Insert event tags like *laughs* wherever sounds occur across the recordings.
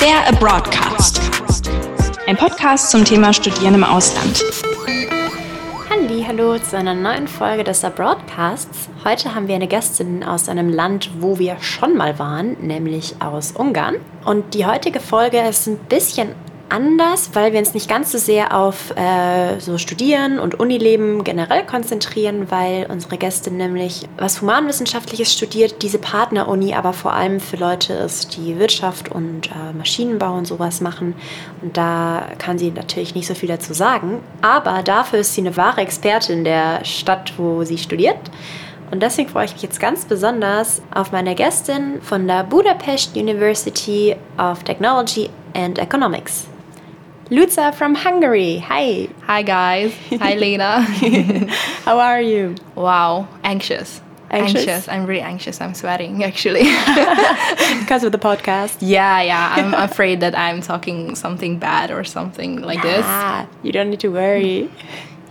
Der Abroadcast. Ein Podcast zum Thema Studieren im Ausland. Hallo zu einer neuen Folge des Abroadcasts. Heute haben wir eine Gästin aus einem Land, wo wir schon mal waren, nämlich aus Ungarn. Und die heutige Folge ist ein bisschen anders, weil wir uns nicht ganz so sehr auf äh, so Studieren und Unileben generell konzentrieren, weil unsere Gästin nämlich was Humanwissenschaftliches studiert, diese Partneruni aber vor allem für Leute ist, die Wirtschaft und äh, Maschinenbau und sowas machen. Und da kann sie natürlich nicht so viel dazu sagen, aber dafür ist sie eine wahre Expertin der Stadt, wo sie studiert. Und deswegen freue ich mich jetzt ganz besonders auf meine Gästin von der Budapest University of Technology and Economics. Luca from Hungary. Hi. Hi guys. Hi Lena. *laughs* How are you? Wow, anxious. Anxious? I'm really anxious. I'm sweating actually. *laughs* because of the podcast. Yeah, yeah. I'm afraid that I'm talking something bad or something like this. Ah, you don't need to worry.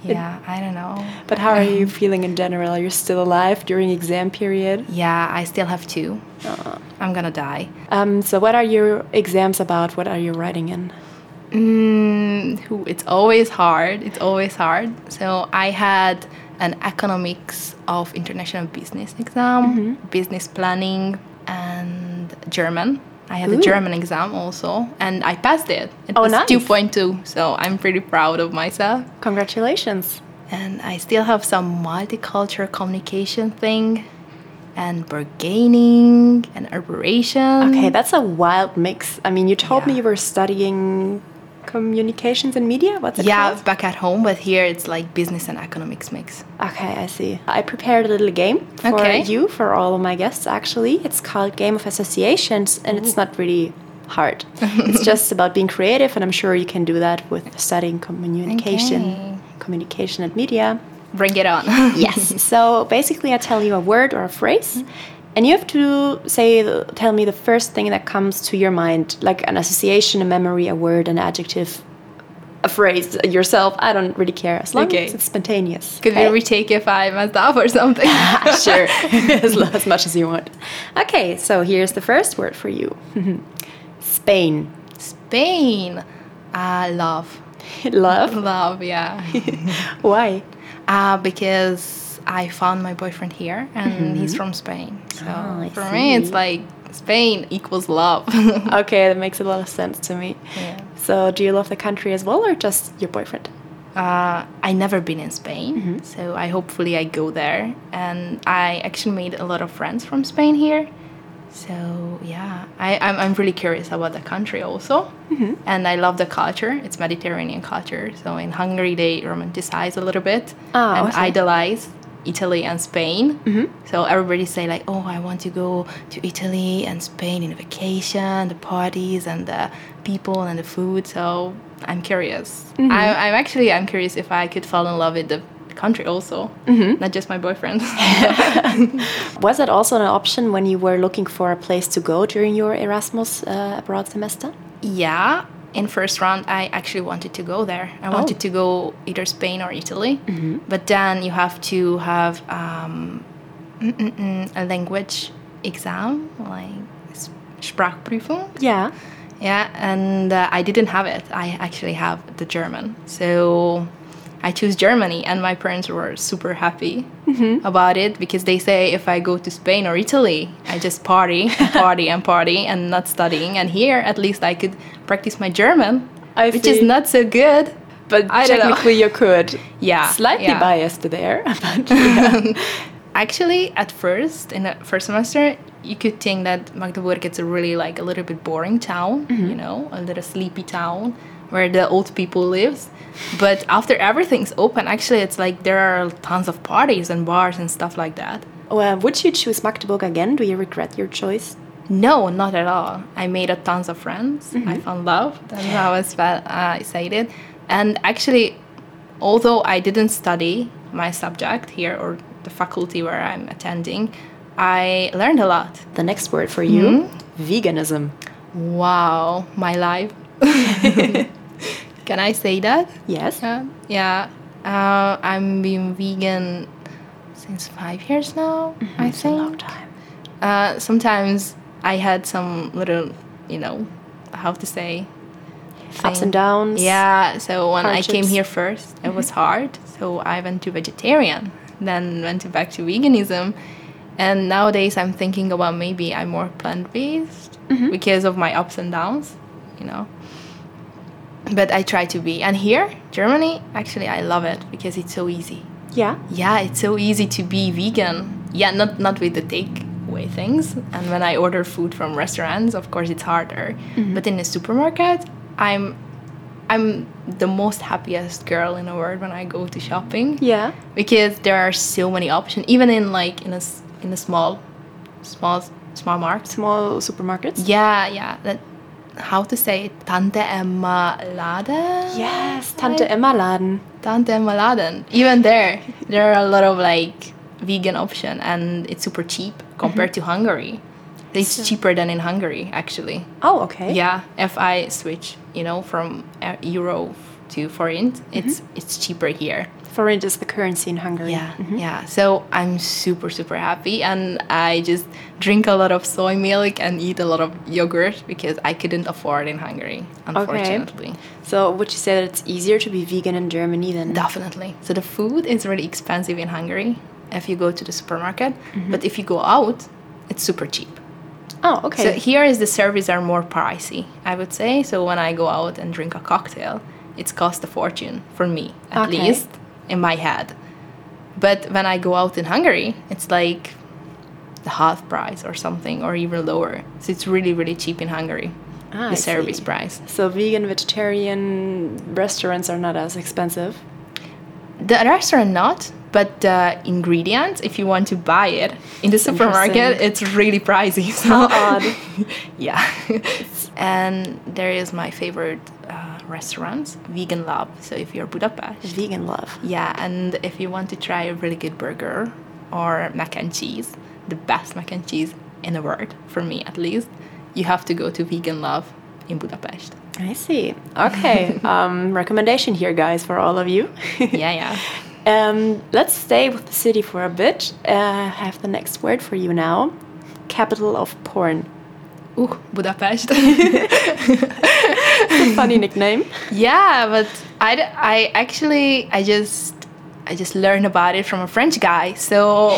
Yeah, I don't know. But how are you *laughs* feeling in general? Are you still alive during exam period? Yeah, I still have two. I'm gonna die. Um, so what are your exams about? What are you writing in? Mm, it's always hard. It's always hard. So I had an economics of international business exam, business planning, and German. I had a German exam also, and I passed it. It Oh, was nice. 2.2, so I'm pretty proud of myself. Congratulations. And I still have some multicultural communication thing, and bargaining and arbitration. Okay, that's a wild mix. I mean, you told me you were studying communications and media. What's it yeah, called? back at home, but here it's like business and economics mix. Okay, I see. I prepared a little game for Okay. you, for all of my guests, actually. It's called Game of Associations, and it's not really hard. *laughs* it's just about being creative, and I'm sure you can do that with studying communication, Okay. communication and media. Bring it on. Yes. *laughs* so basically, I tell you a word or a phrase, mm-hmm. And you have to say, tell me the first thing that comes to your mind, like an association, a memory, a word, an adjective, a phrase, yourself. I don't really care as long Okay. as it's spontaneous. Could okay? we retake if I messed up or something? *laughs* sure, *laughs* *laughs* as, as much as you want. Okay, so here's the first word for you Spain. Spain. Uh, love. Love? Love, yeah. Why? uh, because I found my boyfriend here and he's from Spain. So Oh, for me, it's like Spain equals love. *laughs* Okay, that makes a lot of sense to me. Yeah. So, do you love the country as well, or just your boyfriend? uh, I never been in Spain, Mm-hmm. so I hopefully I go there. And I actually made a lot of friends from Spain here. So yeah, I, I'm, I'm really curious about the country also, Mm-hmm. and I love the culture. It's Mediterranean culture. So in Hungary they romanticize a little bit Ah, and okay. idolize Italy and Spain. Mm-hmm. So everybody say like, oh, I want to go to Italy and Spain in a vacation, the parties and the people and the food. So I'm curious. Mm-hmm. I, I'm actually I'm curious if I could fall in love with the country also, Mm-hmm. not just my boyfriend. *laughs* *laughs* Was that also an option when you were looking for a place to go during your Erasmus uh, abroad semester? yeah. In first round, I actually wanted to go there. I wanted to go either Spain or Italy, but then you have to have um, mm, mm, mm, a language exam, like Sprachprüfung. Yeah. Yeah, and uh, I didn't have it. I actually have the German. So I choose Germany, and my parents were super happy mm-hmm. about it because they say if I go to Spain or Italy, I just party and *laughs* party and party and not studying. And here, at least, I could practice my German, I which see. is not so good. But I technically, you could. Yeah, Slightly yeah. biased there, *laughs* but *laughs* yeah. Actually, at first, in the first semester, you could think that Magdeburg is a really like a little bit boring town, mm-hmm. you know, a little sleepy town where the old people lives. But after everything's open, actually, it's like there are tons of parties and bars and stuff like that. well, would you choose Magdeburg again? Do you regret your choice? No, not at all. I made a tons of friends. I found love. That's how I was uh, excited. And actually, although I didn't study my subject here or the faculty where I'm attending, I learned a lot. The next word for you veganism. Wow, my life. *laughs* Can I say that? Yes. Yeah. Yeah. Uh, I'm being vegan since five years now. I It's a long think. time. Uh, sometimes I had some little, you know, how to say Ups and downs. Yeah, so when I came here first, it was hard. So I went to vegetarian, then went to back to veganism, and nowadays I'm thinking about maybe I'm more plant based because of my ups and downs, you know. But I try to be, and here Germany, actually I love it because it's so easy. Yeah. Yeah, it's so easy to be vegan. Yeah, not not with the takeaway things. And when I order food from restaurants, of course it's harder. Mm-hmm. But in the supermarket, I'm I'm the most happiest girl in the world when I go to shopping Yeah. because there are so many options. Even in like in a in a small small small market. Small supermarkets. Yeah, yeah. That how to say it? Tante Emma Laden. Yes, Tante Emma Laden. Tante Emma Laden. Even there, there are a lot of like vegan option, and it's super cheap compared to Hungary. It's cheaper than in Hungary, actually. Oh, okay. Yeah, if I switch, you know, from uh, euro to forint, it's it's cheaper here. Forint is the currency in Hungary. Yeah, mm-hmm. yeah. So I'm super super happy, and I just drink a lot of soy milk and eat a lot of yogurt because I couldn't afford in Hungary, unfortunately. Okay. So would you say that it's easier to be vegan in Germany than Definitely. So the food is really expensive in Hungary if you go to the supermarket, mm-hmm. but if you go out, it's super cheap. Oh, okay. So here is the service are more pricey, I would say. So when I go out and drink a cocktail, it's cost a fortune for me, at Okay. least in my head. But when I go out in Hungary, it's like the half price or something, or even lower. So it's really, really cheap in Hungary. Ah, I the service see. price. so vegan vegetarian restaurants are not as expensive. The restaurant not, but the ingredients, if you want to buy it in the supermarket, it's really pricey. *laughs* So How odd. *laughs* yeah. *laughs* and there is my favorite restaurants, Vegan Love. So if you're Budapest, vegan love. yeah, and if you want to try a really good burger or mac and cheese, the best mac and cheese in the world, for me at least, you have to go to Vegan Love in Budapest. I see. Okay. *laughs* um, recommendation here, guys, for all of you. yeah, yeah. *laughs* Um, let's stay with the city for a bit. Uh, I have the next word for you now. Capital of porn. Ooh, Budapest. *laughs* Funny *laughs* nickname. Yeah, but I, I actually I just I just learned about it from a French guy, so *laughs*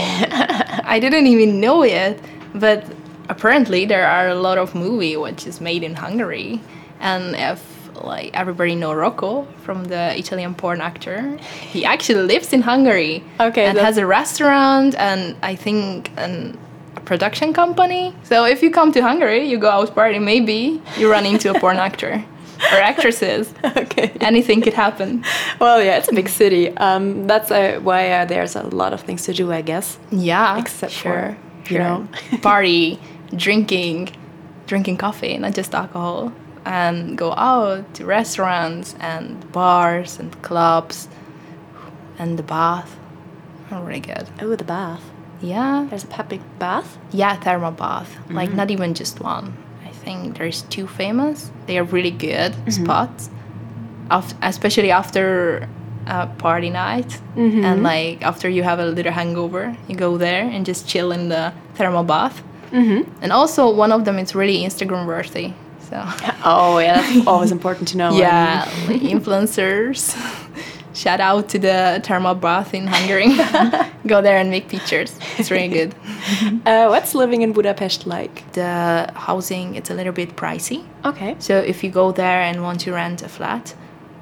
I didn't even know it. But apparently there are a lot of movie which is made in Hungary, and if like everybody know Rocco from the Italian porn actor, he actually lives in Hungary. Okay, and has a restaurant and I think an a production company. So if you come to Hungary, you go out party, maybe you run into a porn actor *laughs* *laughs* or actresses *laughs* okay. anything could happen. Well, yeah, it's a big city. Um, that's uh, why uh, there's a lot of things to do, I guess. Yeah, Except sure, for, you know. *laughs* party, drinking, drinking coffee, not just alcohol, and go out to restaurants and bars and clubs, and the bath. Oh, really good. Oh, the bath. Yeah, There's a public bath. yeah, thermal bath. Mm-hmm. Like not even just one. I think there's two famous. They are really good Mm-hmm. spots, af- especially after a party night Mm-hmm. and like after you have a little hangover, you go there and just chill in the thermal bath. Mm-hmm. And also one of them is really Instagram worthy. So Oh, yeah, that's *laughs* always important to know. yeah, influencers. *laughs* Shout out to the thermal bath in Hungary. *laughs* go there and make pictures. It's really good. *laughs* Uh, what's living in Budapest like? The housing it's a little bit pricey. Okay. So if you go there and want to rent a flat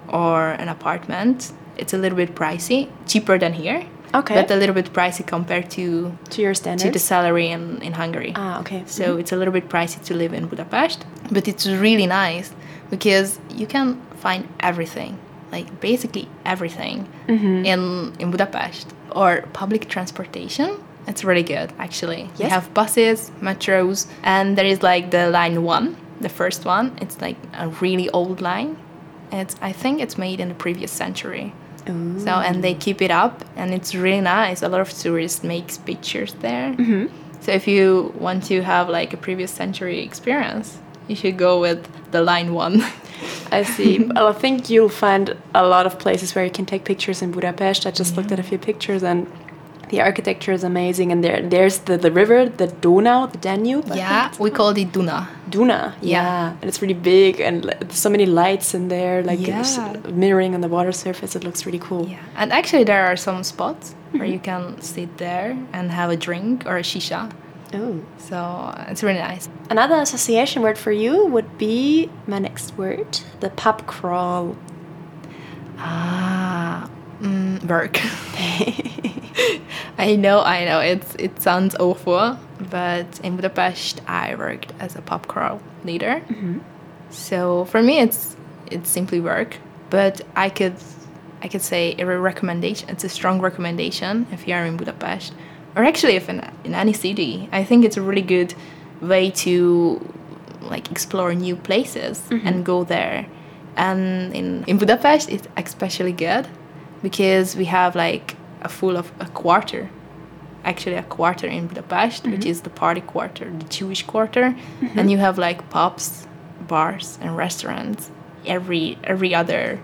or an apartment, it's a little bit pricey, cheaper than here. Okay. But a little bit pricey compared to To your standards? to the salary in, in Hungary. ah, okay. So it's a little bit pricey to live in Budapest, but it's really nice because you can find everything, like basically everything Mm-hmm. in in Budapest or public transportation. It's really good actually. Yes. have buses, metros, and there is like the line 1, the first one. It's like a really old line. It's I think it's made in the previous century. So and they keep it up, and it's really nice. A lot of tourists makes pictures there. So if you want to have like a previous century experience, you should go with the line one. *laughs* I see. well, I think you'll find a lot of places where you can take pictures in Budapest. I just looked at a few pictures and The architecture is amazing, and there there's the, the river, the Donau, the Danube. I Yeah, we call it Duna. Duna. Yeah, and it's really big, and so many lights in there, like Yeah. mirroring on the water surface. It looks really cool. Yeah, and actually there are some spots where mm-hmm. you can sit there and have a drink or a shisha. Oh. So it's really nice. Another association word for you would be my next word, the pub crawl. Ah, mm, work. *laughs* *laughs* I know, I know. It's it sounds awful, but in Budapest, I worked as a pub crawl leader. So for me, it's it's simply work. But I could I could say a recommendation. It's a strong recommendation if you are in Budapest, or actually if in in any city. I think it's a really good way to like explore new places mm-hmm. and go there. And in in Budapest, it's especially good because we have like a full of a quarter actually a quarter in Budapest, which mm-hmm. is the party quarter, the Jewish quarter, mm-hmm. and you have like pubs, bars, and restaurants. Every every other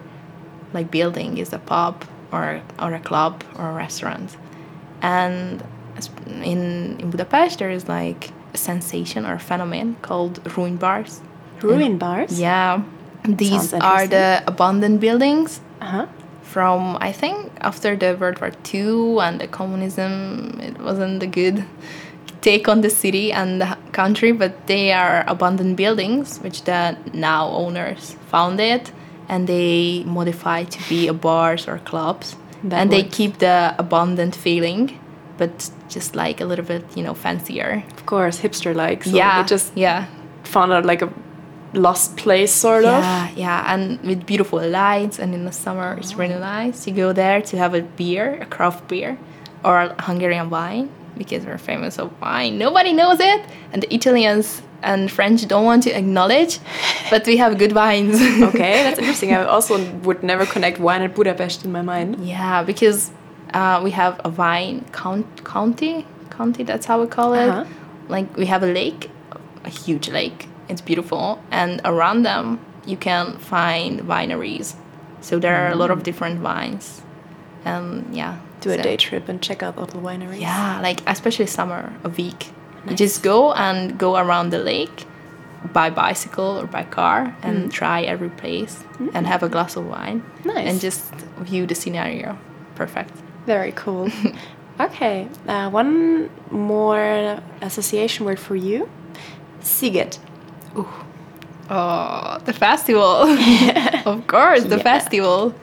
like building is a pub or or a club or a restaurant, and in in Budapest there is like a sensation or a phenomenon called ruin bars. Ruin bars. Yeah, these are the abandoned buildings Uh huh. from I think after the World War II and the communism, it wasn't a good take on the city and the country, but they are abandoned buildings which the now owners founded and they modify to be a bars or clubs, That and they keep the abandoned feeling, but just like a little bit you know fancier. Of course, hipster like. So yeah, They just yeah. found out like a lost place, sort of. Yeah, yeah, and with beautiful lights, and in the summer it's really oh. nice. You go there to have a beer, a craft beer, or Hungarian wine because we're famous of wine. Nobody knows it, and the Italians and French don't want to acknowledge, *laughs* but we have good wines. Okay, that's interesting. I *laughs* also would never connect wine and Budapest in my mind. yeah, because uh, we have a wine count, county, county. That's how we call it. Uh-huh. Like we have a lake, a huge lake. It's beautiful, and around them you can find wineries. So there are a lot of different wines, and yeah. Do a day trip and check out all the wineries. Yeah, like especially summer, a week. You just go and go around the lake by bicycle or by car and try every place and have a glass of wine. Nice. And just view the scenario. Perfect. Very cool. *laughs* okay, uh, one more association word for you. Sziget. Oh, the festival. *laughs* of course, the Yeah. festival.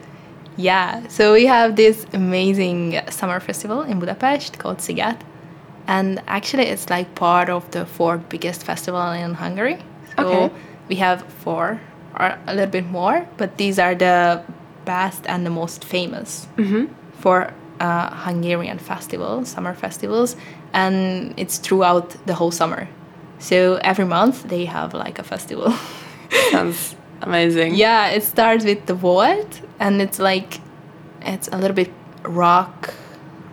Yeah, so we have this amazing summer festival in Budapest called Sziget. And actually, it's like part of the four biggest festival in Hungary. So Okay. we have four or a little bit more, but these are the best and the most famous for uh, Hungarian festival, summer festivals, and it's throughout the whole summer. So every month they have like a festival. *laughs* Sounds amazing. yeah, it starts with the Volt, and it's like it's a little bit rock,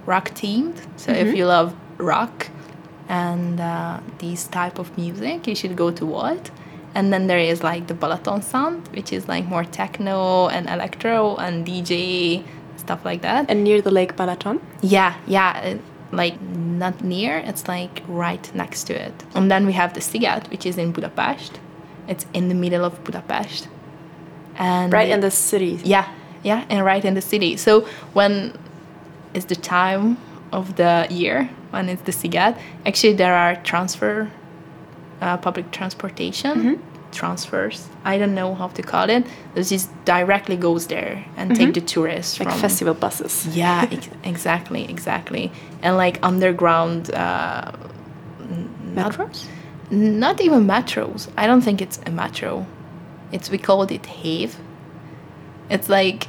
rock themed. So if you love rock and uh, these type of music, you should go to Volt. And then there is like the Balaton sound, which is like more techno and electro and DJ stuff like that. And near the Lake Balaton. Yeah, yeah, like not near, it's like right next to it. And then we have the Sziget, which is in Budapest. It's in the middle of Budapest. And Right in the city. yeah, yeah, and right in the city. So when is the time of the year when it's the Sziget, actually there are transfer, uh, public transportation transfers. I don't know how to call it. This just directly goes there and take the tourists Like from festival buses. yeah, *laughs* ex- exactly, exactly. And like underground, uh, not, Metros? not even metros. I don't think it's a metro. It's we called it HÉV. It's like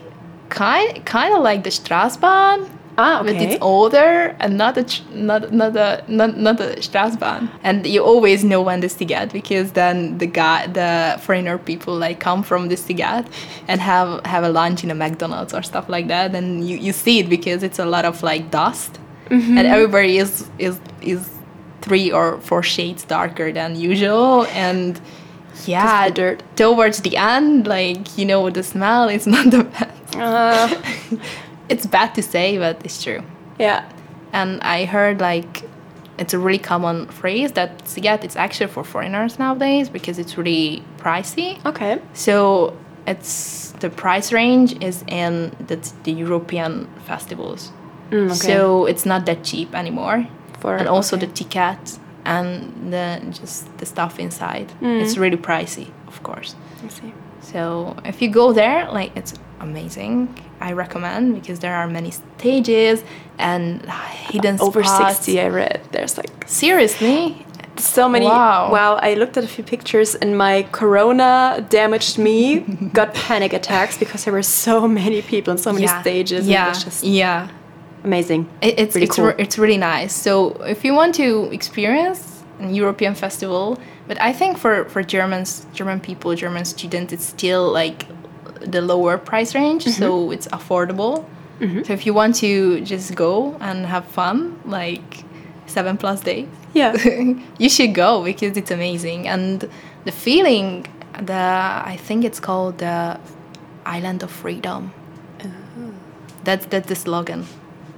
kind kind of like the Straßbahn, Ah, but it's older and not a not not a not not a Straßbahn. And you always know when the Sziget because then the guy the foreigner people like come from the Sziget and have have a lunch in a McDonald's or stuff like that. And you, you see it because it's a lot of like dust, Mm-hmm. and everybody is is is three or four shades darker than usual and. Yeah, dirt. towards the end, like you know, the smell is *laughs* not the best. Uh, It's bad to say, but it's true. yeah. and I heard like it's a really common phrase that Sziget it's actually for foreigners nowadays because it's really pricey. Okay. So it's the price range is in the, the European festivals. Mm, okay. So it's not that cheap anymore. For- and also okay. the ticket and the just the stuff inside. Mm. It's really pricey, of course. I see. So if you go there, like it's amazing. I recommend because there are many stages and hidden Over spots. 60, I read. There's like Seriously? so many. Wow. Wow. I looked at a few pictures and my corona damaged me, *laughs* got panic attacks because there were so many people and so many stages. Yeah. It was just yeah. amazing. It, it's Really it's, cool. re- it's really nice. So if you want to experience an European festival, but I think for for Germans, German people, German students, it's still like the lower price range, Mm-hmm. so it's affordable. So if you want to just go and have fun, like seven plus days, Yeah. *laughs* you should go because it's amazing and the feeling. The I think it's called the Island of Freedom. That's that's the slogan.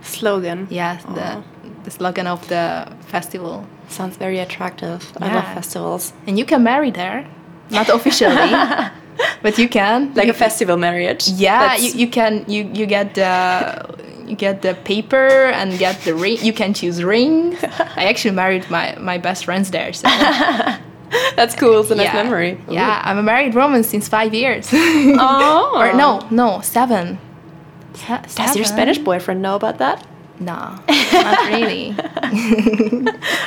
Slogan. Yes, the the slogan of the festival. Sounds very attractive. I love festivals. And you can marry there, not officially, *laughs* but you can. Like You- a festival marriage. Yeah, you, you can you you get the you get the paper and get the ring. You can choose ring. *laughs* I actually married my my best friends there. So *laughs* That's cool. It's a nice yeah. memory. Yeah, I'm a married woman since five years. Oh. *laughs* or no, no, seven. Se- Does your? Spanish boyfriend know about that? No, not really. *laughs*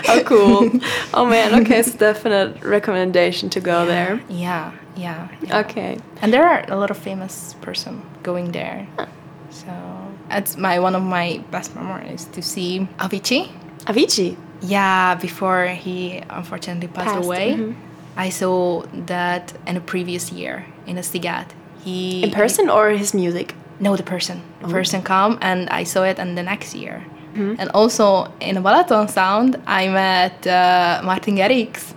Oh, cool. oh man. Okay, it's definite recommendation to go there. Yeah, yeah. yeah. Okay. And there are a lot of famous person going there. So that's my one of my best memories to see Avicii. Avicii. Yeah, before he unfortunately passed, Passed, away, mhm. I saw that in a previous year in a Sziget. He In person or his music? No, the person. The person come and I saw it and the next year. Mm-hmm. And also in Balaton Sound, I met uh, Martin Garrix.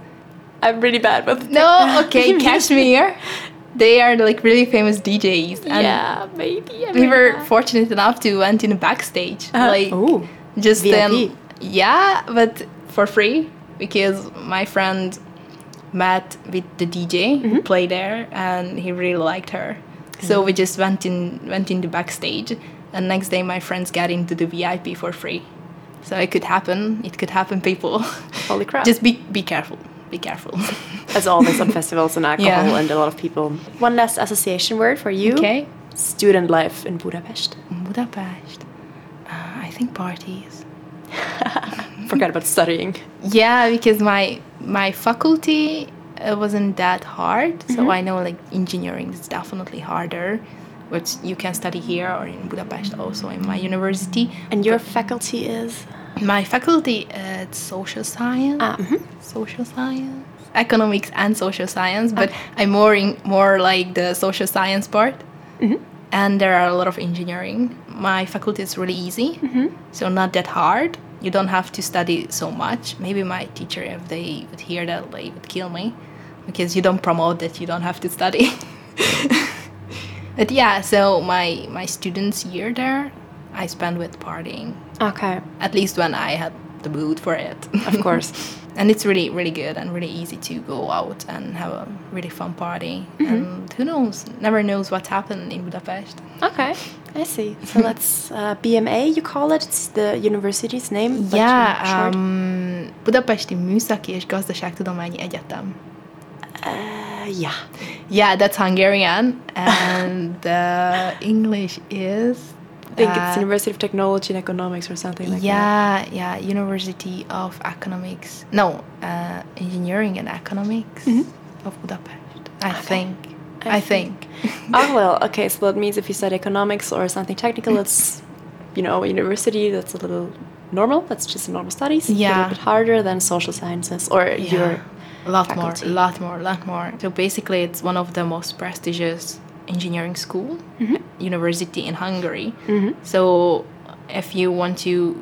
I'm really bad with No, *laughs* okay, KSHMR. They are like really famous DJs. And yeah, maybe. I'm we were bad. fortunate enough to went in the backstage. Uh-huh. Like Ooh, just VIP. then yeah, but for free because my friend met with the DJ Mm-hmm. who played there and he really liked her. So we just went in went in the backstage and next day my friends got into the VIP for free. So it could happen. It could happen people. Holy crap. just be be careful. Be careful. as always on festivals and *laughs* alcohol Yeah. and a lot of people. One last association word for you. okay. Student life in Budapest. Budapest. Uh, I think parties. *laughs* Forgot about studying. Yeah, because my my faculty uh, wasn't that hard, so I know like engineering is definitely harder, which you can study here or in Budapest also in my university. And your faculty is? My faculty is social science, Ah, mhm. social science, economics and social science, but I'm more in more like the social science part. And there are a lot of engineering. My faculty is really easy, so not that hard. You don't have to study so much. Maybe my teacher, if they would hear that, they would kill me because you don't promote that you don't have to study. *laughs* but yeah, so my my students year there, I spend with partying Okay, at least when I had the mood for it. of *laughs* course. and it's really, really good and really easy to go out and have a really fun party. Mm-hmm. And who knows? Never knows what's happened in Budapest. okay, I see. So *laughs* that's uh, BME, you call it? It's the university's name? Yeah, um, Budapesti Műszaki és Gazdaságtudományi Egyetem. Uh, yeah. Yeah, that's Hungarian, and the English is. I think it's uh, University of Technology and Economics or something like that. yeah, yeah, University of Economics. No, uh, Engineering and Economics of Budapest. I think. I think. *laughs* Oh well, okay. So that means if you study economics or something technical, it's you know university that's a little normal. That's just normal studies. A Yeah. little bit harder than social sciences or your a lot faculty. more, a lot more, a lot more. So basically, it's one of the most prestigious engineering school Mm-hmm. university in Hungary. So if you want to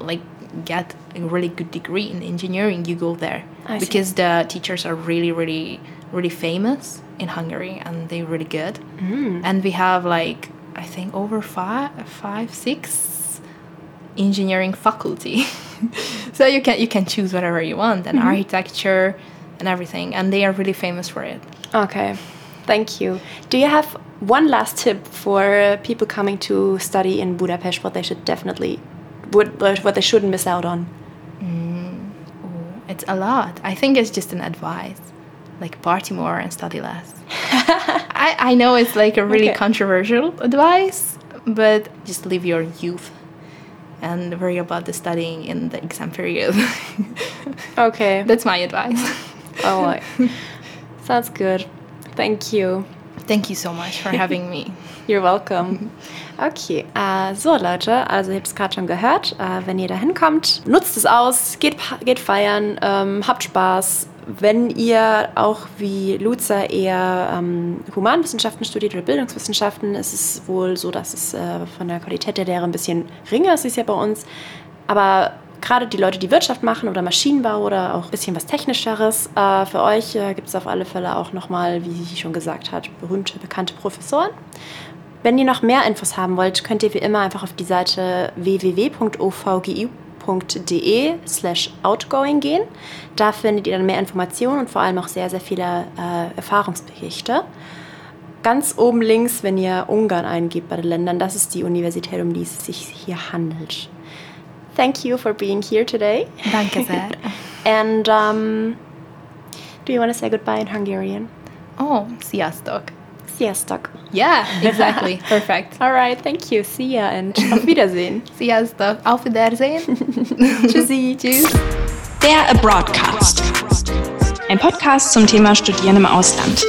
like get a really good degree in engineering, you go there I see. because the teachers are really, really, really famous in Hungary and they're really good. Mm. And we have like I think over five, five, six engineering faculty. *laughs* so you can you can choose whatever you want and architecture and everything and they are really famous for it. Okay, thank you. Do you have one last tip for uh, people coming to study in Budapest? What they should definitely, what what they shouldn't miss out on? It's a lot. I think it's just an advice. Like party more and study less. *laughs* I, I know it's like a really Okay. controversial advice, but just live your youth and worry about the studying in the exam period. *laughs* Okay, That's my advice. *laughs* oh, I- sounds good. Thank you. Thank you so much for having me. You're welcome. Okay, äh, so Leute, also ihr habt es gerade schon gehört. Äh, wenn ihr da hinkommt, nutzt es aus, geht, geht feiern, ähm, habt Spaß. Wenn ihr auch wie Luza eher ähm, Humanwissenschaften studiert oder Bildungswissenschaften, ist es wohl so, dass es äh, von der Qualität der Lehre ein bisschen geringer ist, ist ja bei uns. Aber gerade die Leute, die Wirtschaft machen oder Maschinenbau oder auch ein bisschen was Technischeres, äh, für euch äh, gibt es auf alle Fälle auch nochmal, wie sie schon gesagt hat, berühmte, bekannte Professoren. Wenn ihr noch mehr Infos haben wollt, könnt ihr wie immer einfach auf die Seite www.ovgi.de slash outgoing gehen. Da findet ihr dann mehr Informationen und vor allem auch sehr, sehr viele äh, Erfahrungsberichte. Ganz oben links, wenn ihr Ungarn eingebt bei den Ländern, das ist die Universität, um die es sich hier handelt. Thank you for being here today. Danke sehr. *laughs* And um, do you want to say goodbye in Hungarian? Oh, sziasztok. Sziasztok. Yeah, *laughs* exactly. Perfect. All right, thank you. See ya and *laughs* auf Wiedersehen. Sziasztok. Auf Wiedersehen. *laughs* Tschüssi. Tschüss. Der Abroadcast. Ein Podcast zum Thema Studieren im Ausland.